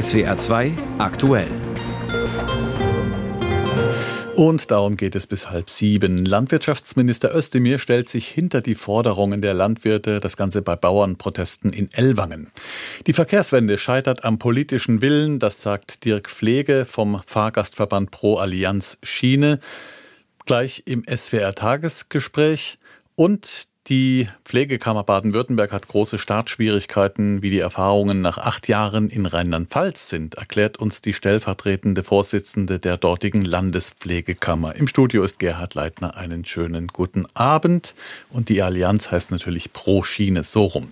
SWR 2 aktuell. Und darum geht es bis halb sieben. Landwirtschaftsminister Özdemir stellt sich hinter die Forderungen der Landwirte, das Ganze bei Bauernprotesten in Ellwangen. Die Verkehrswende scheitert am politischen Willen, das sagt Dirk Pflege vom Fahrgastverband Pro Allianz Schiene gleich im SWR Tagesgespräch. Und die Pflegekammer Baden-Württemberg hat große Startschwierigkeiten. Wie die Erfahrungen nach acht Jahren in Rheinland-Pfalz sind, erklärt uns die stellvertretende Vorsitzende der dortigen Landespflegekammer. Im Studio ist Gerhard Leitner. Einen schönen guten Abend. Und die Allianz heißt natürlich Pro Schiene, so rum.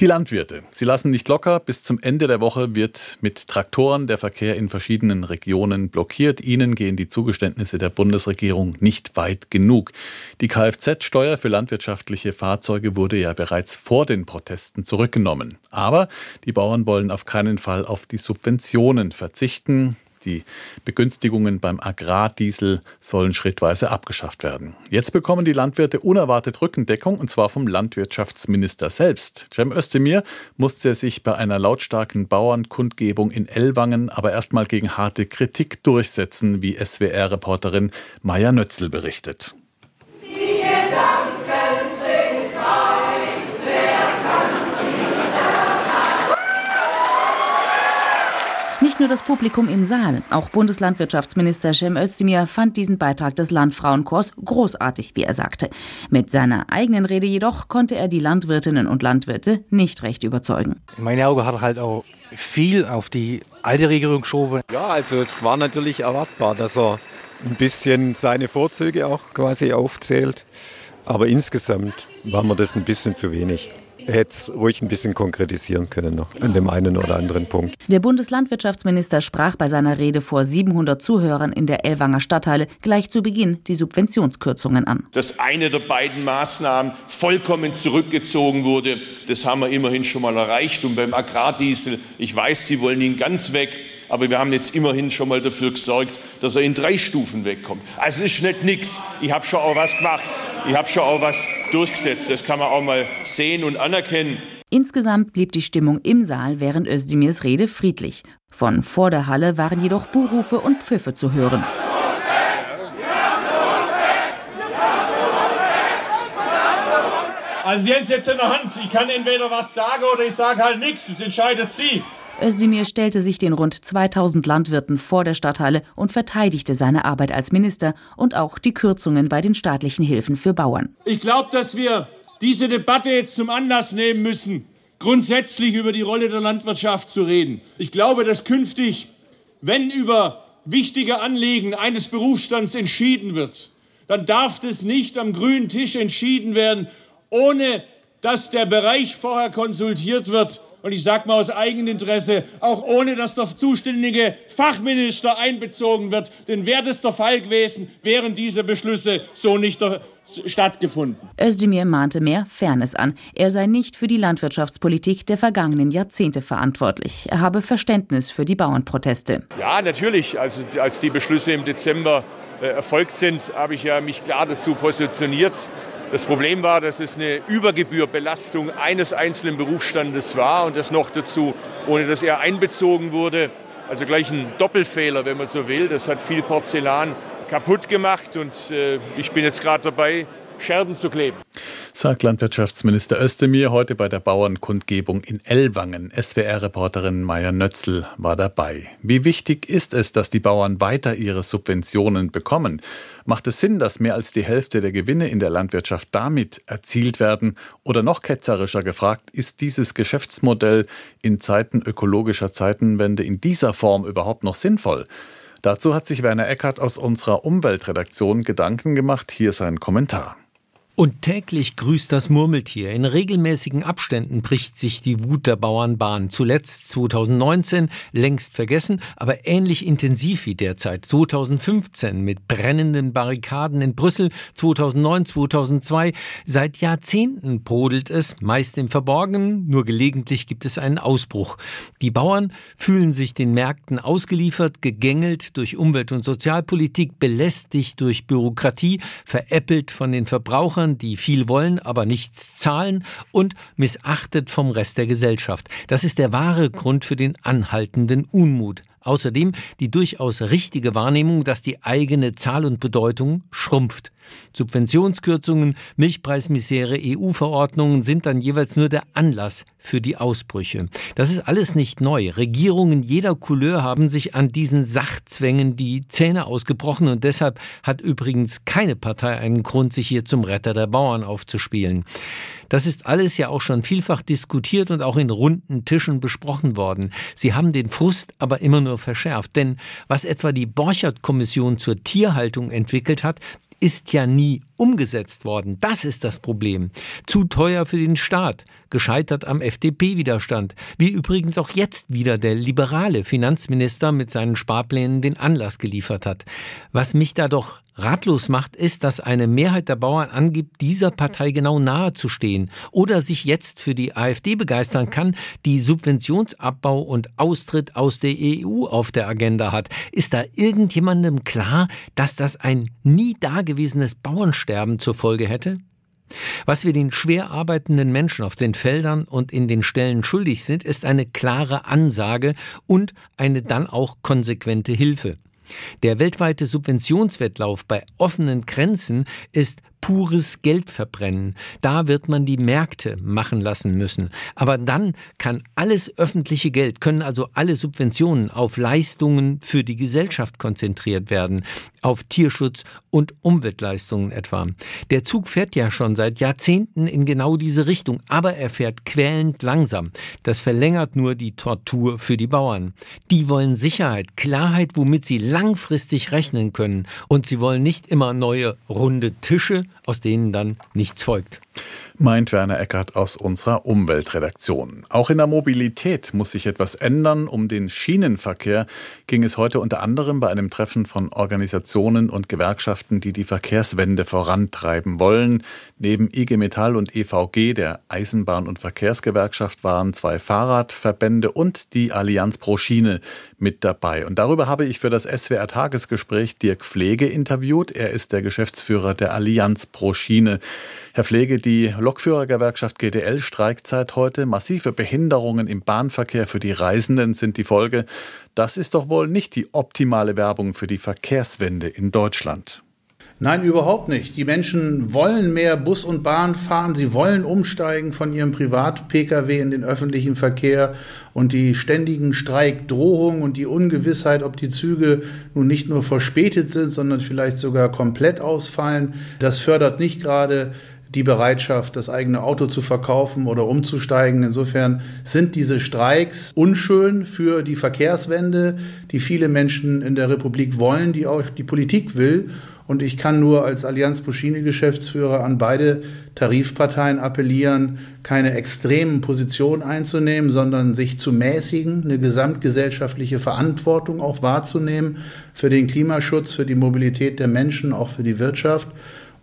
Die Landwirte, sie lassen nicht locker. Bis zum Ende der Woche wird mit Traktoren der Verkehr in verschiedenen Regionen blockiert. Ihnen gehen die Zugeständnisse der Bundesregierung nicht weit genug. Die Kfz-Steuer für landwirtschaftliche Fahrzeuge wurde ja bereits vor den Protesten zurückgenommen. Aber die Bauern wollen auf keinen Fall auf die Subventionen verzichten. Die Begünstigungen beim Agrardiesel sollen schrittweise abgeschafft werden. Jetzt bekommen die Landwirte unerwartet Rückendeckung und zwar vom Landwirtschaftsminister selbst. Cem Özdemir musste sich bei einer lautstarken Bauernkundgebung in Ellwangen aber erstmal gegen harte Kritik durchsetzen, wie SWR-Reporterin Maya Nötzel berichtet. Nicht nur das Publikum im Saal, auch Bundeslandwirtschaftsminister Cem Özdemir fand diesen Beitrag des Landfrauenchors großartig, wie er sagte. Mit seiner eigenen Rede jedoch konnte er die Landwirtinnen und Landwirte nicht recht überzeugen. In meinen Augen hat er halt auch viel auf die alte Regierung geschoben. Ja, also es war natürlich erwartbar, dass er ein bisschen seine Vorzüge auch quasi aufzählt. Aber insgesamt war mir das ein bisschen zu wenig hätte es ruhig ein bisschen konkretisieren können noch an dem einen oder anderen Punkt. Der Bundeslandwirtschaftsminister sprach bei seiner Rede vor 700 Zuhörern in der Ellwanger Stadtteile gleich zu Beginn die Subventionskürzungen an. Dass eine der beiden Maßnahmen vollkommen zurückgezogen wurde, das haben wir immerhin schon mal erreicht. Und beim Agrardiesel, ich weiß, Sie wollen ihn ganz weg, aber wir haben jetzt immerhin schon mal dafür gesorgt, dass er in drei Stufen wegkommt. Also es ist nicht nichts. Ich habe schon auch was gemacht. Ich habe schon auch was durchgesetzt. Das kann man auch mal sehen und anerkennen. Insgesamt blieb die Stimmung im Saal während Özdemirs Rede friedlich. Von vor der Halle waren jedoch Buhrufe und Pfiffe zu hören. Also Sie haben es jetzt in der Hand. Ich kann entweder was sagen oder ich sage halt nichts. Das entscheidet Sie. Özdemir stellte sich den rund 2000 Landwirten vor der Stadthalle und verteidigte seine Arbeit als Minister und auch die Kürzungen bei den staatlichen Hilfen für Bauern. Ich glaube, dass wir diese Debatte jetzt zum Anlass nehmen müssen, grundsätzlich über die Rolle der Landwirtschaft zu reden. Ich glaube, dass künftig, wenn über wichtige Anliegen eines Berufsstands entschieden wird, dann darf das nicht am grünen Tisch entschieden werden, ohne dass der Bereich vorher konsultiert wird und ich sage mal aus Eigeninteresse, auch ohne dass der zuständige Fachminister einbezogen wird. Denn wäre das der Fall gewesen, wären diese Beschlüsse so nicht stattgefunden. Özdemir mahnte mehr Fairness an. Er sei nicht für die Landwirtschaftspolitik der vergangenen Jahrzehnte verantwortlich. Er habe Verständnis für die Bauernproteste. Ja, natürlich. Also, als die Beschlüsse im Dezember äh, erfolgt sind, habe ich ja mich klar dazu positioniert. Das Problem war, dass es eine Übergebührbelastung eines einzelnen Berufsstandes war und das noch dazu, ohne dass er einbezogen wurde. Also gleich ein Doppelfehler, wenn man so will. Das hat viel Porzellan kaputt gemacht und äh, ich bin jetzt gerade dabei, Scherben zu kleben. Sagt Landwirtschaftsminister Özdemir heute bei der Bauernkundgebung in Ellwangen. SWR-Reporterin Maya Nötzl war dabei. Wie wichtig ist es, dass die Bauern weiter ihre Subventionen bekommen? Macht es Sinn, dass mehr als die Hälfte der Gewinne in der Landwirtschaft damit erzielt werden? Oder noch ketzerischer gefragt, ist dieses Geschäftsmodell in Zeiten ökologischer Zeitenwende in dieser Form überhaupt noch sinnvoll? Dazu hat sich Werner Eckert aus unserer Umweltredaktion Gedanken gemacht. Hier sein Kommentar. Und täglich grüßt das Murmeltier. In regelmäßigen Abständen bricht sich die Wut der Bauern Bahn. Zuletzt 2019, längst vergessen, aber ähnlich intensiv wie derzeit. 2015 mit brennenden Barrikaden in Brüssel, 2009, 2002. Seit Jahrzehnten brodelt es, meist im Verborgenen, nur gelegentlich gibt es einen Ausbruch. Die Bauern fühlen sich den Märkten ausgeliefert, gegängelt durch Umwelt- und Sozialpolitik, belästigt durch Bürokratie, veräppelt von den Verbrauchern Beliefern, die viel wollen, aber nichts zahlen und missachtet vom Rest der Gesellschaft. Das ist der wahre Grund für den anhaltenden Unmut. Außerdem die durchaus richtige Wahrnehmung, dass die eigene Zahl und Bedeutung schrumpft. Subventionskürzungen, Milchpreismisere, EU-Verordnungen sind dann jeweils nur der Anlass für die Ausbrüche. Das ist alles nicht neu. Regierungen jeder Couleur haben sich an diesen Sachzwängen die Zähne ausgebrochen und deshalb hat übrigens keine Partei einen Grund, sich hier zum Retter der Bauern aufzuspielen. Das ist alles ja auch schon vielfach diskutiert und auch in runden Tischen besprochen worden. Sie haben den Frust aber immer nur verschärft. Denn was etwa die Borchert-Kommission zur Tierhaltung entwickelt hat, ist ja nie umgesetzt worden. Das ist das Problem. Zu teuer für den Staat, gescheitert am FDP-Widerstand, wie übrigens auch jetzt wieder der liberale Finanzminister mit seinen Sparplänen den Anlass geliefert hat. Was mich da doch ratlos macht, ist, dass eine Mehrheit der Bauern angibt, dieser Partei genau nahe zu stehen oder sich jetzt für die AfD begeistern kann, die Subventionsabbau und Austritt aus der EU auf der Agenda hat. Ist da irgendjemandem klar, dass das ein nie dagewesenes Bauernsterben zur Folge hätte? Was wir den schwer arbeitenden Menschen auf den Feldern und in den Stellen schuldig sind, ist eine klare Ansage und eine dann auch konsequente Hilfe. Der weltweite Subventionswettlauf bei offenen Grenzen ist pures Geldverbrennen. Da wird man die Märkte machen lassen müssen. Aber dann kann alles öffentliche Geld, können also alle Subventionen auf Leistungen für die Gesellschaft konzentriert werden, auf Tierschutz und Umweltleistungen etwa. Der Zug fährt ja schon seit Jahrzehnten in genau diese Richtung, aber er fährt quälend langsam. Das verlängert nur die Tortur für die Bauern. Die wollen Sicherheit, Klarheit, womit sie langfristig rechnen können. Und sie wollen nicht immer neue runde Tische, aus denen dann nichts folgt meint Werner Eckert aus unserer Umweltredaktion. Auch in der Mobilität muss sich etwas ändern. Um den Schienenverkehr ging es heute unter anderem bei einem Treffen von Organisationen und Gewerkschaften, die die Verkehrswende vorantreiben wollen. Neben IG Metall und EVG, der Eisenbahn- und Verkehrsgewerkschaft, waren zwei Fahrradverbände und die Allianz pro Schiene mit dabei. Und darüber habe ich für das SWR Tagesgespräch Dirk Pflege interviewt. Er ist der Geschäftsführer der Allianz pro Schiene. Herr Pflege, die Lokführergewerkschaft GDL streikt seit heute. Massive Behinderungen im Bahnverkehr für die Reisenden sind die Folge. Das ist doch wohl nicht die optimale Werbung für die Verkehrswende in Deutschland. Nein, überhaupt nicht. Die Menschen wollen mehr Bus und Bahn fahren. Sie wollen umsteigen von ihrem Privat-Pkw in den öffentlichen Verkehr. Und die ständigen Streikdrohungen und die Ungewissheit, ob die Züge nun nicht nur verspätet sind, sondern vielleicht sogar komplett ausfallen, das fördert nicht gerade die Bereitschaft, das eigene Auto zu verkaufen oder umzusteigen. Insofern sind diese Streiks unschön für die Verkehrswende, die viele Menschen in der Republik wollen, die auch die Politik will. Und ich kann nur als Allianz Buschine Geschäftsführer an beide Tarifparteien appellieren, keine extremen Positionen einzunehmen, sondern sich zu mäßigen, eine gesamtgesellschaftliche Verantwortung auch wahrzunehmen für den Klimaschutz, für die Mobilität der Menschen, auch für die Wirtschaft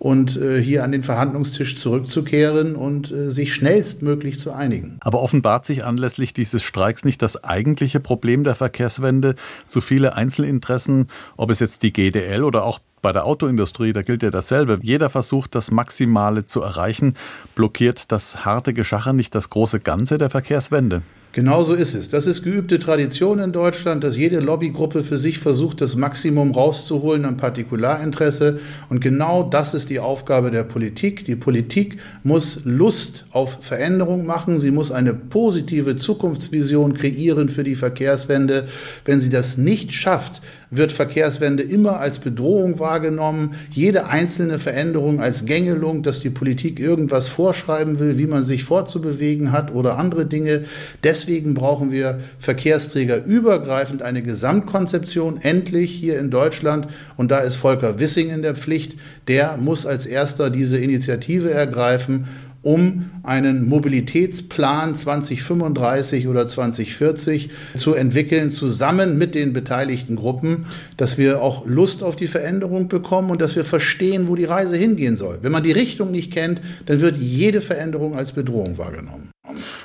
und äh, hier an den Verhandlungstisch zurückzukehren und äh, sich schnellstmöglich zu einigen. Aber offenbart sich anlässlich dieses Streiks nicht das eigentliche Problem der Verkehrswende? Zu viele Einzelinteressen, ob es jetzt die GDL oder auch bei der Autoindustrie, da gilt ja dasselbe. Jeder versucht, das Maximale zu erreichen. Blockiert das harte Geschacher nicht das große Ganze der Verkehrswende? Genau so ist es. Das ist geübte Tradition in Deutschland, dass jede Lobbygruppe für sich versucht, das Maximum rauszuholen an Partikularinteresse. Und genau das ist die Aufgabe der Politik. Die Politik muss Lust auf Veränderung machen. Sie muss eine positive Zukunftsvision kreieren für die Verkehrswende. Wenn sie das nicht schafft, wird Verkehrswende immer als Bedrohung wahrgenommen, jede einzelne Veränderung als Gängelung, dass die Politik irgendwas vorschreiben will, wie man sich fortzubewegen hat oder andere Dinge. Deswegen brauchen wir Verkehrsträger übergreifend eine Gesamtkonzeption, endlich hier in Deutschland. Und da ist Volker Wissing in der Pflicht. Der muss als erster diese Initiative ergreifen um einen Mobilitätsplan 2035 oder 2040 zu entwickeln, zusammen mit den beteiligten Gruppen, dass wir auch Lust auf die Veränderung bekommen und dass wir verstehen, wo die Reise hingehen soll. Wenn man die Richtung nicht kennt, dann wird jede Veränderung als Bedrohung wahrgenommen.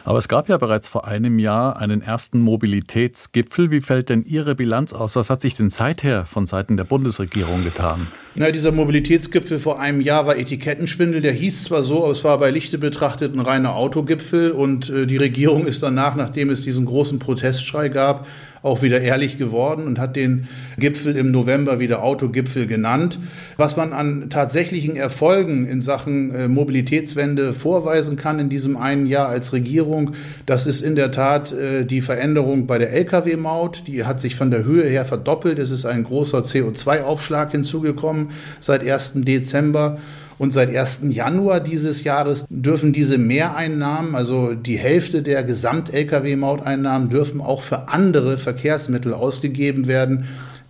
Aber es gab ja bereits vor einem Jahr einen ersten Mobilitätsgipfel. Wie fällt denn Ihre Bilanz aus? Was hat sich denn seither von Seiten der Bundesregierung getan? Na, dieser Mobilitätsgipfel vor einem Jahr war Etikettenschwindel. Der hieß zwar so, aber es war bei Lichte betrachtet ein reiner Autogipfel. Und äh, die Regierung ist danach, nachdem es diesen großen Protestschrei gab, auch wieder ehrlich geworden und hat den Gipfel im November wieder Autogipfel genannt. Was man an tatsächlichen Erfolgen in Sachen äh, Mobilitätswende vorweisen kann in diesem einen Jahr als Regierung, das ist in der Tat äh, die Veränderung bei der Lkw-Maut. Die hat sich von der Höhe her verdoppelt. Es ist ein großer CO2-Aufschlag hinzugekommen seit 1. Dezember. Und seit 1. Januar dieses Jahres dürfen diese Mehreinnahmen, also die Hälfte der Gesamt-Lkw-Mauteinnahmen, dürfen auch für andere Verkehrsmittel ausgegeben werden.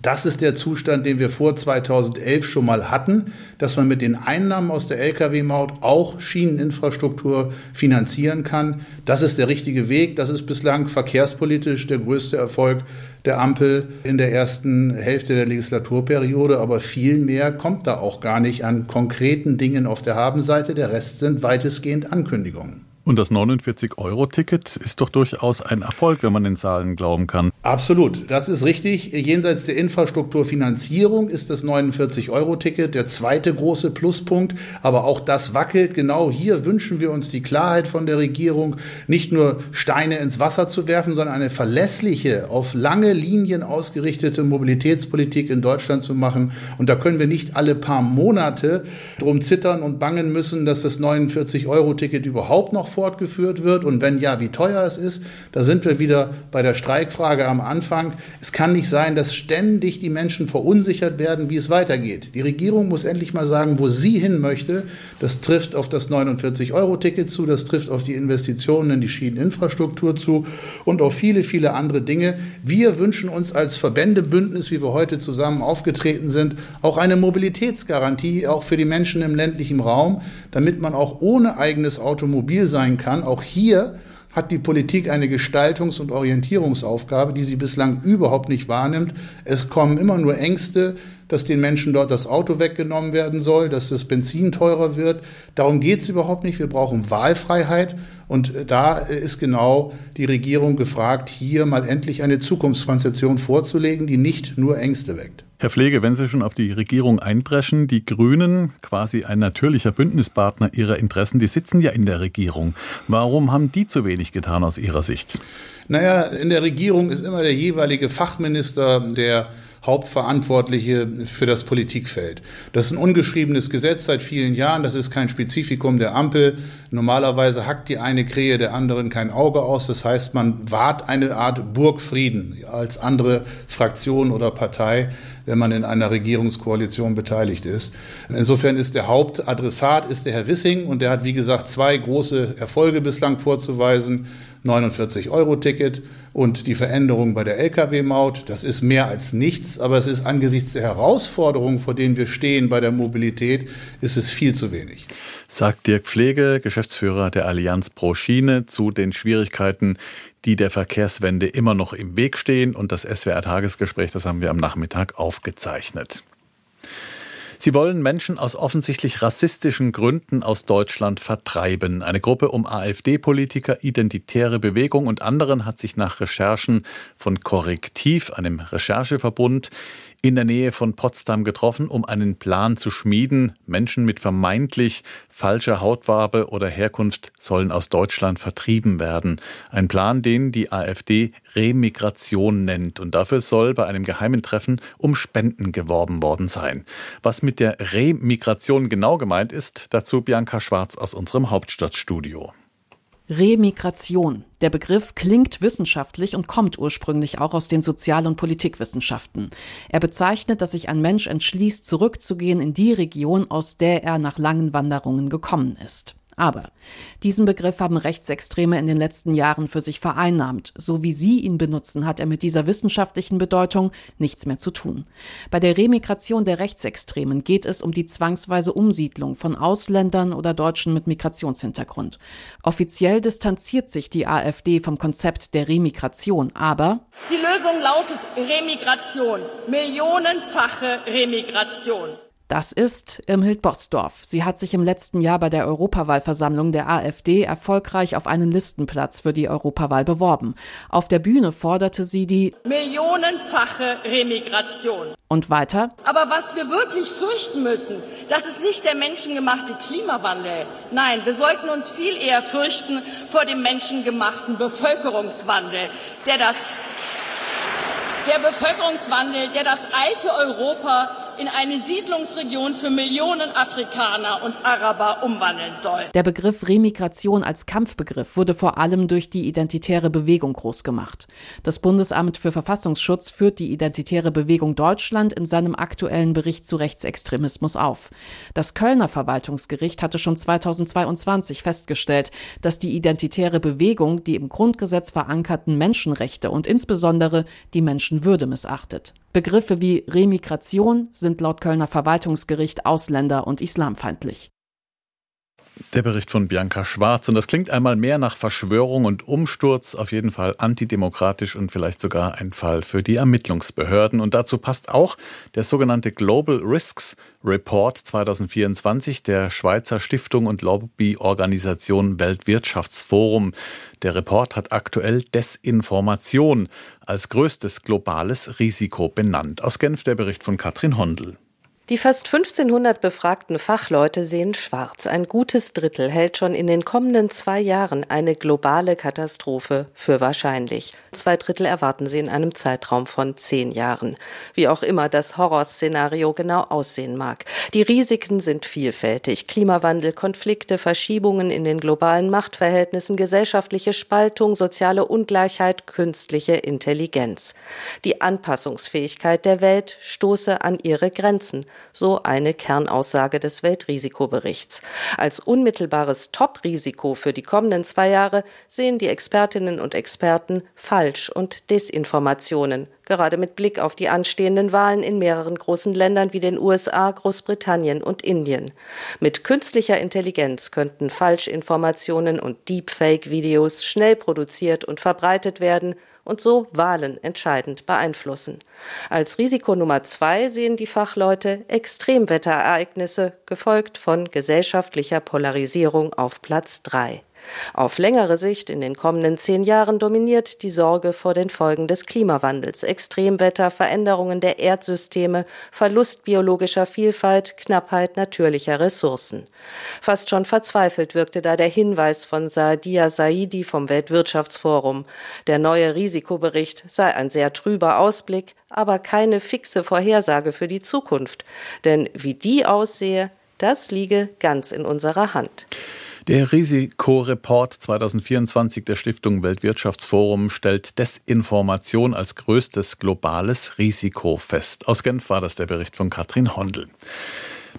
Das ist der Zustand, den wir vor 2011 schon mal hatten, dass man mit den Einnahmen aus der Lkw-Maut auch Schieneninfrastruktur finanzieren kann. Das ist der richtige Weg. Das ist bislang verkehrspolitisch der größte Erfolg der Ampel in der ersten Hälfte der Legislaturperiode. Aber viel mehr kommt da auch gar nicht an konkreten Dingen auf der Habenseite. Der Rest sind weitestgehend Ankündigungen. Und das 49-Euro-Ticket ist doch durchaus ein Erfolg, wenn man den Zahlen glauben kann. Absolut, das ist richtig. Jenseits der Infrastrukturfinanzierung ist das 49-Euro-Ticket der zweite große Pluspunkt. Aber auch das wackelt. Genau hier wünschen wir uns die Klarheit von der Regierung, nicht nur Steine ins Wasser zu werfen, sondern eine verlässliche, auf lange Linien ausgerichtete Mobilitätspolitik in Deutschland zu machen. Und da können wir nicht alle paar Monate drum zittern und bangen müssen, dass das 49-Euro-Ticket überhaupt noch fortgeführt wird und wenn ja, wie teuer es ist. Da sind wir wieder bei der Streikfrage am Anfang. Es kann nicht sein, dass ständig die Menschen verunsichert werden, wie es weitergeht. Die Regierung muss endlich mal sagen, wo sie hin möchte. Das trifft auf das 49-Euro-Ticket zu, das trifft auf die Investitionen in die Schieneninfrastruktur zu und auf viele, viele andere Dinge. Wir wünschen uns als Verbändebündnis, wie wir heute zusammen aufgetreten sind, auch eine Mobilitätsgarantie, auch für die Menschen im ländlichen Raum, damit man auch ohne eigenes Automobil sein sein kann. Auch hier hat die Politik eine Gestaltungs- und Orientierungsaufgabe, die sie bislang überhaupt nicht wahrnimmt. Es kommen immer nur Ängste, dass den Menschen dort das Auto weggenommen werden soll, dass das Benzin teurer wird. Darum geht es überhaupt nicht. Wir brauchen Wahlfreiheit. Und da ist genau die Regierung gefragt, hier mal endlich eine Zukunftskonzeption vorzulegen, die nicht nur Ängste weckt. Herr Pflege, wenn Sie schon auf die Regierung einpreschen, die Grünen, quasi ein natürlicher Bündnispartner Ihrer Interessen, die sitzen ja in der Regierung. Warum haben die zu wenig getan aus Ihrer Sicht? Naja, in der Regierung ist immer der jeweilige Fachminister, der Hauptverantwortliche für das Politikfeld. Das ist ein ungeschriebenes Gesetz seit vielen Jahren. Das ist kein Spezifikum der Ampel. Normalerweise hackt die eine Krähe der anderen kein Auge aus. Das heißt, man wahrt eine Art Burgfrieden als andere Fraktion oder Partei, wenn man in einer Regierungskoalition beteiligt ist. Insofern ist der Hauptadressat ist der Herr Wissing und der hat, wie gesagt, zwei große Erfolge bislang vorzuweisen. 49-Euro-Ticket und die Veränderung bei der Lkw-Maut. Das ist mehr als nichts, aber es ist angesichts der Herausforderungen, vor denen wir stehen bei der Mobilität, ist es viel zu wenig. Sagt Dirk Pflege, Geschäftsführer der Allianz Pro Schiene, zu den Schwierigkeiten, die der Verkehrswende immer noch im Weg stehen. Und das SWR-Tagesgespräch, das haben wir am Nachmittag aufgezeichnet. Sie wollen Menschen aus offensichtlich rassistischen Gründen aus Deutschland vertreiben. Eine Gruppe um AfD-Politiker, Identitäre Bewegung und anderen hat sich nach Recherchen von Korrektiv, einem Rechercheverbund, in der Nähe von Potsdam getroffen, um einen Plan zu schmieden. Menschen mit vermeintlich falscher Hautfarbe oder Herkunft sollen aus Deutschland vertrieben werden. Ein Plan, den die AfD Remigration nennt. Und dafür soll bei einem geheimen Treffen um Spenden geworben worden sein. Was mit der Remigration genau gemeint ist, dazu Bianca Schwarz aus unserem Hauptstadtstudio. Remigration. Der Begriff klingt wissenschaftlich und kommt ursprünglich auch aus den Sozial- und Politikwissenschaften. Er bezeichnet, dass sich ein Mensch entschließt, zurückzugehen in die Region, aus der er nach langen Wanderungen gekommen ist. Aber diesen Begriff haben Rechtsextreme in den letzten Jahren für sich vereinnahmt. So wie sie ihn benutzen, hat er mit dieser wissenschaftlichen Bedeutung nichts mehr zu tun. Bei der Remigration der Rechtsextremen geht es um die zwangsweise Umsiedlung von Ausländern oder Deutschen mit Migrationshintergrund. Offiziell distanziert sich die AfD vom Konzept der Remigration, aber die Lösung lautet Remigration, millionenfache Remigration. Das ist Irmhild Bosdorf. Sie hat sich im letzten Jahr bei der Europawahlversammlung der AfD erfolgreich auf einen Listenplatz für die Europawahl beworben. Auf der Bühne forderte sie die millionenfache Remigration. Und weiter? Aber was wir wirklich fürchten müssen, das ist nicht der menschengemachte Klimawandel. Nein, wir sollten uns viel eher fürchten vor dem menschengemachten Bevölkerungswandel, der das der Bevölkerungswandel, der das alte Europa in eine Siedlungsregion für Millionen Afrikaner und Araber umwandeln soll. Der Begriff Remigration als Kampfbegriff wurde vor allem durch die identitäre Bewegung groß gemacht. Das Bundesamt für Verfassungsschutz führt die identitäre Bewegung Deutschland in seinem aktuellen Bericht zu Rechtsextremismus auf. Das Kölner Verwaltungsgericht hatte schon 2022 festgestellt, dass die identitäre Bewegung die im Grundgesetz verankerten Menschenrechte und insbesondere die Menschenwürde missachtet. Begriffe wie Remigration sind laut Kölner Verwaltungsgericht ausländer- und islamfeindlich. Der Bericht von Bianca Schwarz. Und das klingt einmal mehr nach Verschwörung und Umsturz, auf jeden Fall antidemokratisch und vielleicht sogar ein Fall für die Ermittlungsbehörden. Und dazu passt auch der sogenannte Global Risks Report 2024 der Schweizer Stiftung und Lobbyorganisation Weltwirtschaftsforum. Der Report hat aktuell Desinformation als größtes globales Risiko benannt. Aus Genf der Bericht von Katrin Hondel. Die fast 1500 befragten Fachleute sehen schwarz. Ein gutes Drittel hält schon in den kommenden zwei Jahren eine globale Katastrophe für wahrscheinlich. Zwei Drittel erwarten sie in einem Zeitraum von zehn Jahren. Wie auch immer das Horrorszenario genau aussehen mag. Die Risiken sind vielfältig. Klimawandel, Konflikte, Verschiebungen in den globalen Machtverhältnissen, gesellschaftliche Spaltung, soziale Ungleichheit, künstliche Intelligenz. Die Anpassungsfähigkeit der Welt stoße an ihre Grenzen so eine Kernaussage des Weltrisikoberichts. Als unmittelbares Top-Risiko für die kommenden zwei Jahre sehen die Expertinnen und Experten Falsch- und Desinformationen, gerade mit Blick auf die anstehenden Wahlen in mehreren großen Ländern wie den USA, Großbritannien und Indien. Mit künstlicher Intelligenz könnten Falschinformationen und Deepfake-Videos schnell produziert und verbreitet werden und so Wahlen entscheidend beeinflussen. Als Risiko Nummer zwei sehen die Fachleute Extremwetterereignisse, gefolgt von gesellschaftlicher Polarisierung auf Platz drei. Auf längere Sicht in den kommenden zehn Jahren dominiert die Sorge vor den Folgen des Klimawandels, Extremwetter, Veränderungen der Erdsysteme, Verlust biologischer Vielfalt, Knappheit natürlicher Ressourcen. Fast schon verzweifelt wirkte da der Hinweis von Saadia Saidi vom Weltwirtschaftsforum. Der neue Risikobericht sei ein sehr trüber Ausblick, aber keine fixe Vorhersage für die Zukunft. Denn wie die aussehe, das liege ganz in unserer Hand. Der Risikoreport 2024 der Stiftung Weltwirtschaftsforum stellt Desinformation als größtes globales Risiko fest. Aus Genf war das der Bericht von Katrin Hondel.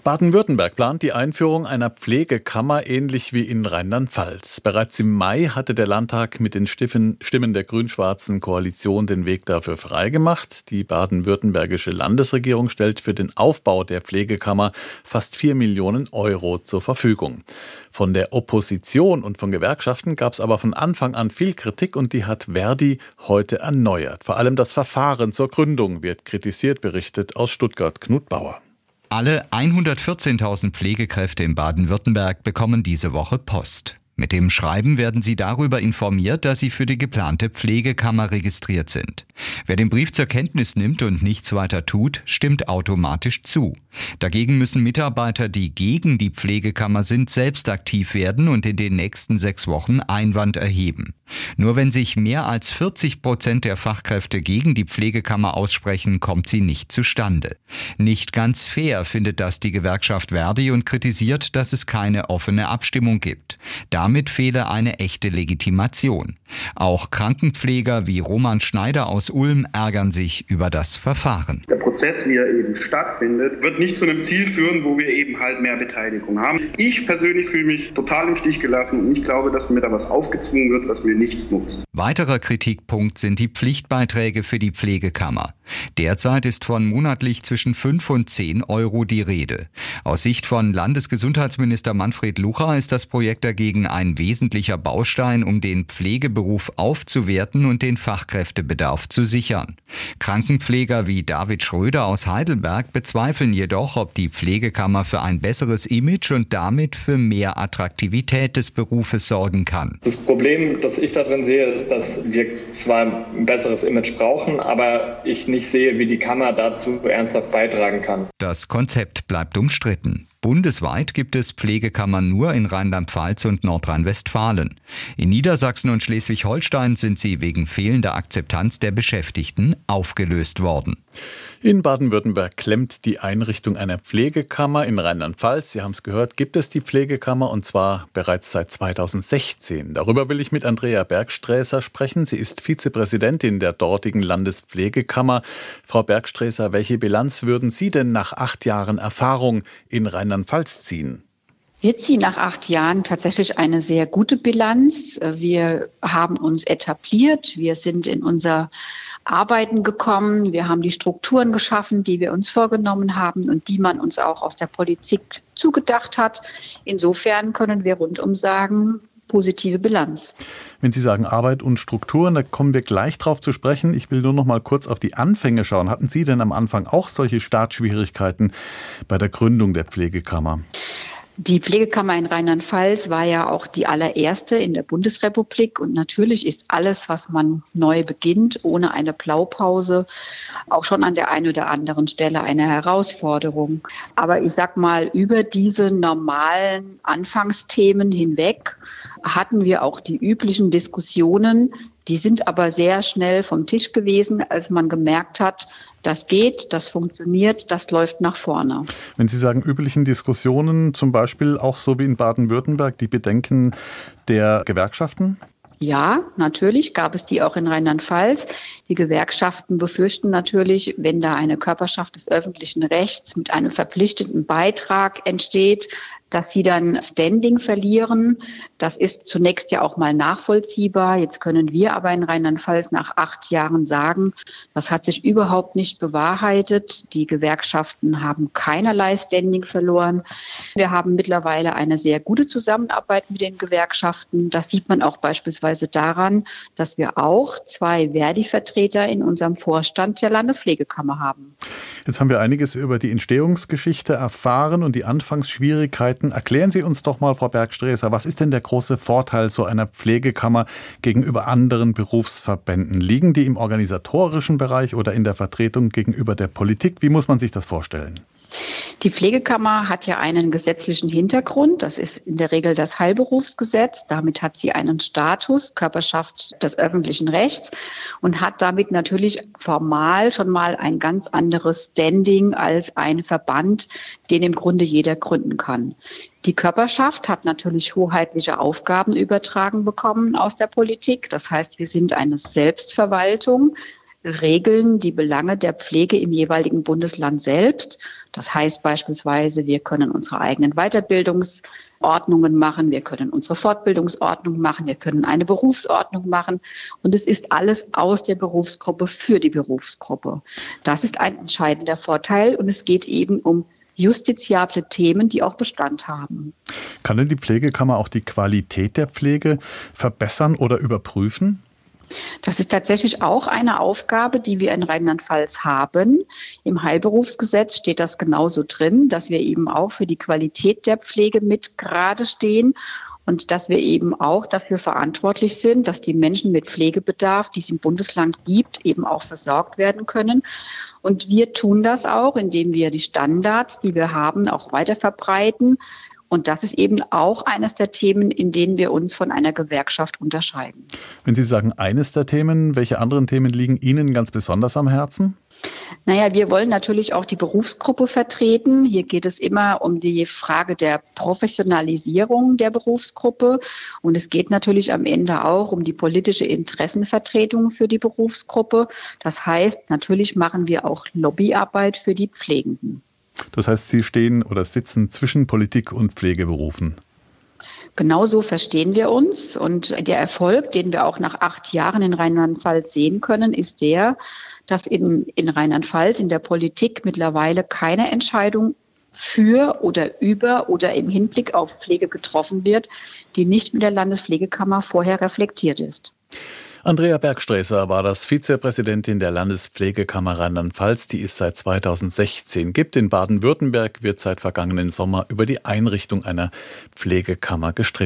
Baden-Württemberg plant die Einführung einer Pflegekammer ähnlich wie in Rheinland-Pfalz. Bereits im Mai hatte der Landtag mit den Stimmen der grün-schwarzen Koalition den Weg dafür freigemacht. Die baden-württembergische Landesregierung stellt für den Aufbau der Pflegekammer fast 4 Millionen Euro zur Verfügung. Von der Opposition und von Gewerkschaften gab es aber von Anfang an viel Kritik und die hat Verdi heute erneuert. Vor allem das Verfahren zur Gründung wird kritisiert, berichtet aus Stuttgart Knut Bauer. Alle 114.000 Pflegekräfte in Baden-Württemberg bekommen diese Woche Post. Mit dem Schreiben werden sie darüber informiert, dass sie für die geplante Pflegekammer registriert sind. Wer den Brief zur Kenntnis nimmt und nichts weiter tut, stimmt automatisch zu. Dagegen müssen Mitarbeiter, die gegen die Pflegekammer sind, selbst aktiv werden und in den nächsten sechs Wochen Einwand erheben. Nur wenn sich mehr als 40 Prozent der Fachkräfte gegen die Pflegekammer aussprechen, kommt sie nicht zustande. Nicht ganz fair findet das die Gewerkschaft Verdi und kritisiert, dass es keine offene Abstimmung gibt. Damit fehle eine echte Legitimation. Auch Krankenpfleger wie Roman Schneider aus Ulm ärgern sich über das Verfahren. Der Prozess, wie er eben stattfindet, wird nicht zu einem Ziel führen, wo wir eben halt mehr Beteiligung haben. Ich persönlich fühle mich total im Stich gelassen und ich glaube, dass mir da was aufgezwungen wird, was mir nichts nutzt. Weiterer Kritikpunkt sind die Pflichtbeiträge für die Pflegekammer. Derzeit ist von monatlich zwischen 5 und 10 Euro die Rede. Aus Sicht von Landesgesundheitsminister Manfred Lucha ist das Projekt dagegen ein wesentlicher Baustein, um den Pflegeberuf aufzuwerten und den Fachkräftebedarf zu sichern. Krankenpfleger wie David Schröder aus Heidelberg bezweifeln jedoch, ob die Pflegekammer für ein besseres Image und damit für mehr Attraktivität des Berufes sorgen kann. Das Problem, das ich da drin sehe, ist, dass wir zwar ein besseres Image brauchen, aber ich nicht sehe, wie die Kammer dazu ernsthaft beitragen kann. Das Konzept bleibt umstritten. Bundesweit gibt es Pflegekammern nur in Rheinland-Pfalz und Nordrhein-Westfalen. In Niedersachsen und Schleswig-Holstein sind sie wegen fehlender Akzeptanz der Beschäftigten aufgelöst worden. In Baden-Württemberg klemmt die Einrichtung einer Pflegekammer. In Rheinland-Pfalz, Sie haben es gehört, gibt es die Pflegekammer und zwar bereits seit 2016. Darüber will ich mit Andrea Bergsträßer sprechen. Sie ist Vizepräsidentin der dortigen Landespflegekammer. Frau Bergsträßer, welche Bilanz würden Sie denn nach acht Jahren Erfahrung in Rheinland-Pfalz ziehen? Wir ziehen nach acht Jahren tatsächlich eine sehr gute Bilanz. Wir haben uns etabliert. Wir sind in unser Arbeiten gekommen. Wir haben die Strukturen geschaffen, die wir uns vorgenommen haben und die man uns auch aus der Politik zugedacht hat. Insofern können wir rundum sagen, positive Bilanz. Wenn Sie sagen Arbeit und Strukturen, da kommen wir gleich drauf zu sprechen. Ich will nur noch mal kurz auf die Anfänge schauen. Hatten Sie denn am Anfang auch solche Startschwierigkeiten bei der Gründung der Pflegekammer? Die Pflegekammer in Rheinland-Pfalz war ja auch die allererste in der Bundesrepublik. Und natürlich ist alles, was man neu beginnt, ohne eine Blaupause, auch schon an der einen oder anderen Stelle eine Herausforderung. Aber ich sag mal, über diese normalen Anfangsthemen hinweg hatten wir auch die üblichen Diskussionen. Die sind aber sehr schnell vom Tisch gewesen, als man gemerkt hat, das geht, das funktioniert, das läuft nach vorne. Wenn Sie sagen üblichen Diskussionen, zum Beispiel auch so wie in Baden-Württemberg, die Bedenken der Gewerkschaften? Ja, natürlich gab es die auch in Rheinland-Pfalz. Die Gewerkschaften befürchten natürlich, wenn da eine Körperschaft des öffentlichen Rechts mit einem verpflichteten Beitrag entsteht, dass sie dann Standing verlieren. Das ist zunächst ja auch mal nachvollziehbar. Jetzt können wir aber in Rheinland-Pfalz nach acht Jahren sagen, das hat sich überhaupt nicht bewahrheitet. Die Gewerkschaften haben keinerlei Standing verloren. Wir haben mittlerweile eine sehr gute Zusammenarbeit mit den Gewerkschaften. Das sieht man auch beispielsweise daran, dass wir auch zwei Verdi-Vertreter in unserem Vorstand der Landespflegekammer haben. Jetzt haben wir einiges über die Entstehungsgeschichte erfahren und die Anfangsschwierigkeiten. Erklären Sie uns doch mal, Frau Bergsträßer, was ist denn der große Vorteil so einer Pflegekammer gegenüber anderen Berufsverbänden? Liegen die im organisatorischen Bereich oder in der Vertretung gegenüber der Politik? Wie muss man sich das vorstellen? Die Pflegekammer hat ja einen gesetzlichen Hintergrund. Das ist in der Regel das Heilberufsgesetz. Damit hat sie einen Status, Körperschaft des öffentlichen Rechts und hat damit natürlich formal schon mal ein ganz anderes Standing als ein Verband, den im Grunde jeder gründen kann. Die Körperschaft hat natürlich hoheitliche Aufgaben übertragen bekommen aus der Politik. Das heißt, wir sind eine Selbstverwaltung regeln die Belange der Pflege im jeweiligen Bundesland selbst. Das heißt beispielsweise, wir können unsere eigenen Weiterbildungsordnungen machen, wir können unsere Fortbildungsordnung machen, wir können eine Berufsordnung machen. Und es ist alles aus der Berufsgruppe für die Berufsgruppe. Das ist ein entscheidender Vorteil und es geht eben um justiziable Themen, die auch Bestand haben. Kann denn die Pflegekammer auch die Qualität der Pflege verbessern oder überprüfen? Das ist tatsächlich auch eine Aufgabe, die wir in Rheinland-Pfalz haben. Im Heilberufsgesetz steht das genauso drin, dass wir eben auch für die Qualität der Pflege mit gerade stehen und dass wir eben auch dafür verantwortlich sind, dass die Menschen mit Pflegebedarf, die es im Bundesland gibt, eben auch versorgt werden können. Und wir tun das auch, indem wir die Standards, die wir haben, auch weiter verbreiten und das ist eben auch eines der Themen, in denen wir uns von einer Gewerkschaft unterscheiden. Wenn Sie sagen eines der Themen, welche anderen Themen liegen Ihnen ganz besonders am Herzen? Naja, wir wollen natürlich auch die Berufsgruppe vertreten. Hier geht es immer um die Frage der Professionalisierung der Berufsgruppe. Und es geht natürlich am Ende auch um die politische Interessenvertretung für die Berufsgruppe. Das heißt, natürlich machen wir auch Lobbyarbeit für die Pflegenden. Das heißt, Sie stehen oder sitzen zwischen Politik und Pflegeberufen. Genauso verstehen wir uns. Und der Erfolg, den wir auch nach acht Jahren in Rheinland-Pfalz sehen können, ist der, dass in, in Rheinland-Pfalz in der Politik mittlerweile keine Entscheidung für oder über oder im Hinblick auf Pflege getroffen wird, die nicht mit der Landespflegekammer vorher reflektiert ist. Andrea Bergsträßer war das Vizepräsidentin der Landespflegekammer Rheinland-Pfalz. Die ist seit 2016 gibt. In Baden-Württemberg wird seit vergangenen Sommer über die Einrichtung einer Pflegekammer gestritten.